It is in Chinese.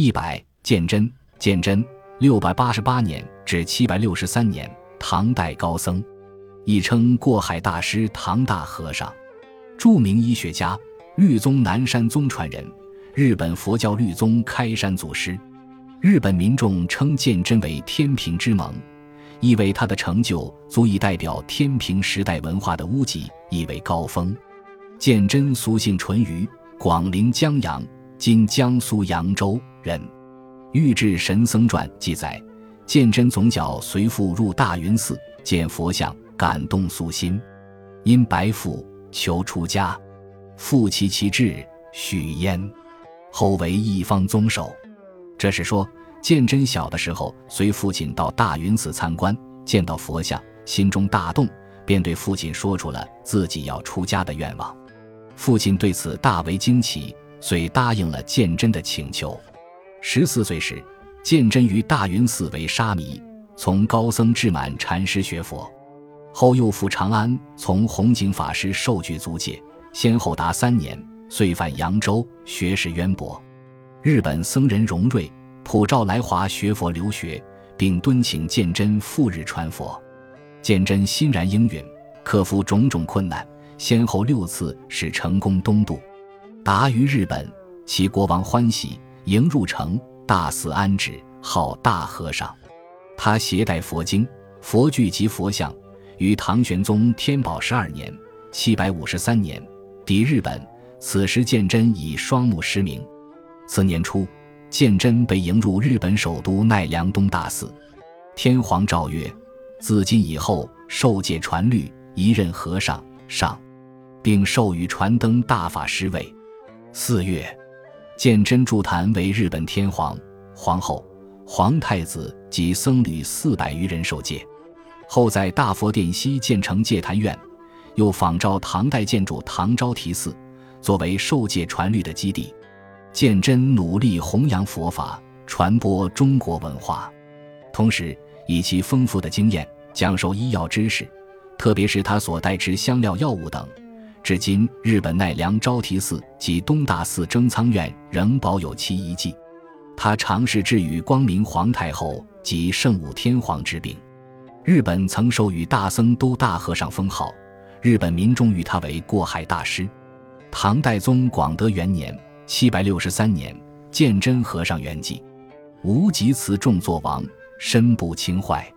一百，鉴真，鉴真，六百八十八年至七百六十三年，唐代高僧，亦称过海大师、唐大和尚，著名医学家，律宗南山宗传人，日本佛教律宗开山祖师。日本民众称鉴真为天平之盟，意为他的成就足以代表天平时代文化的屋脊，意为高峰。鉴真俗姓淳于，广陵江阳（今江苏扬州）人。《玉质神僧传》记载，鉴真总角随父入大云寺，见佛像，感动素心，因白父求出家，父其其志，许焉，后为一方宗首。这是说，鉴真小的时候随父亲到大云寺参观，见到佛像，心中大动，便对父亲说出了自己要出家的愿望。父亲对此大为惊奇，遂答应了鉴真的请求。十四岁时，鉴真于大云寺为沙弥，从高僧智满禅师学佛，后又赴长安，从弘景法师受具足戒，先后达三年，遂返扬州，学识渊博。日本僧人荣瑞普照来华学佛留学，并敦请鉴真赴日传佛。鉴真欣然应允，克服种种困难，先后六次使成功东渡。达于日本，其国王欢喜，迎入城，大肆安置，号大和尚。他携带佛经、佛具及佛像，于唐玄宗天宝十二年（七百五十三年）抵日本。此时鉴真已双目失明。次年初，鉴真被迎入日本首都奈良东大寺。天皇诏曰：“自今以后，受戒传律，一任和尚上，并授予传灯大法师位。”四月，鉴真筑坛为日本天皇、皇后、皇太子及僧侣四百余人受戒。后在大佛殿西建成戒坛院，又仿照唐代建筑唐招提寺，作为受戒传律的基地。鉴真努力弘扬佛法，传播中国文化，同时以其丰富的经验讲授医药知识，特别是他所代持香料药物等，至今日本奈良招提寺及东大寺征仓院仍保有其遗迹。他尝试治愈光明皇太后及圣武天皇之病，日本曾授予大僧都大和尚封号，日本民众誉他为过海大师。唐代宗广德元年。七百六十三年，鉴真和尚圆寂，无极祠重作王，身不轻坏。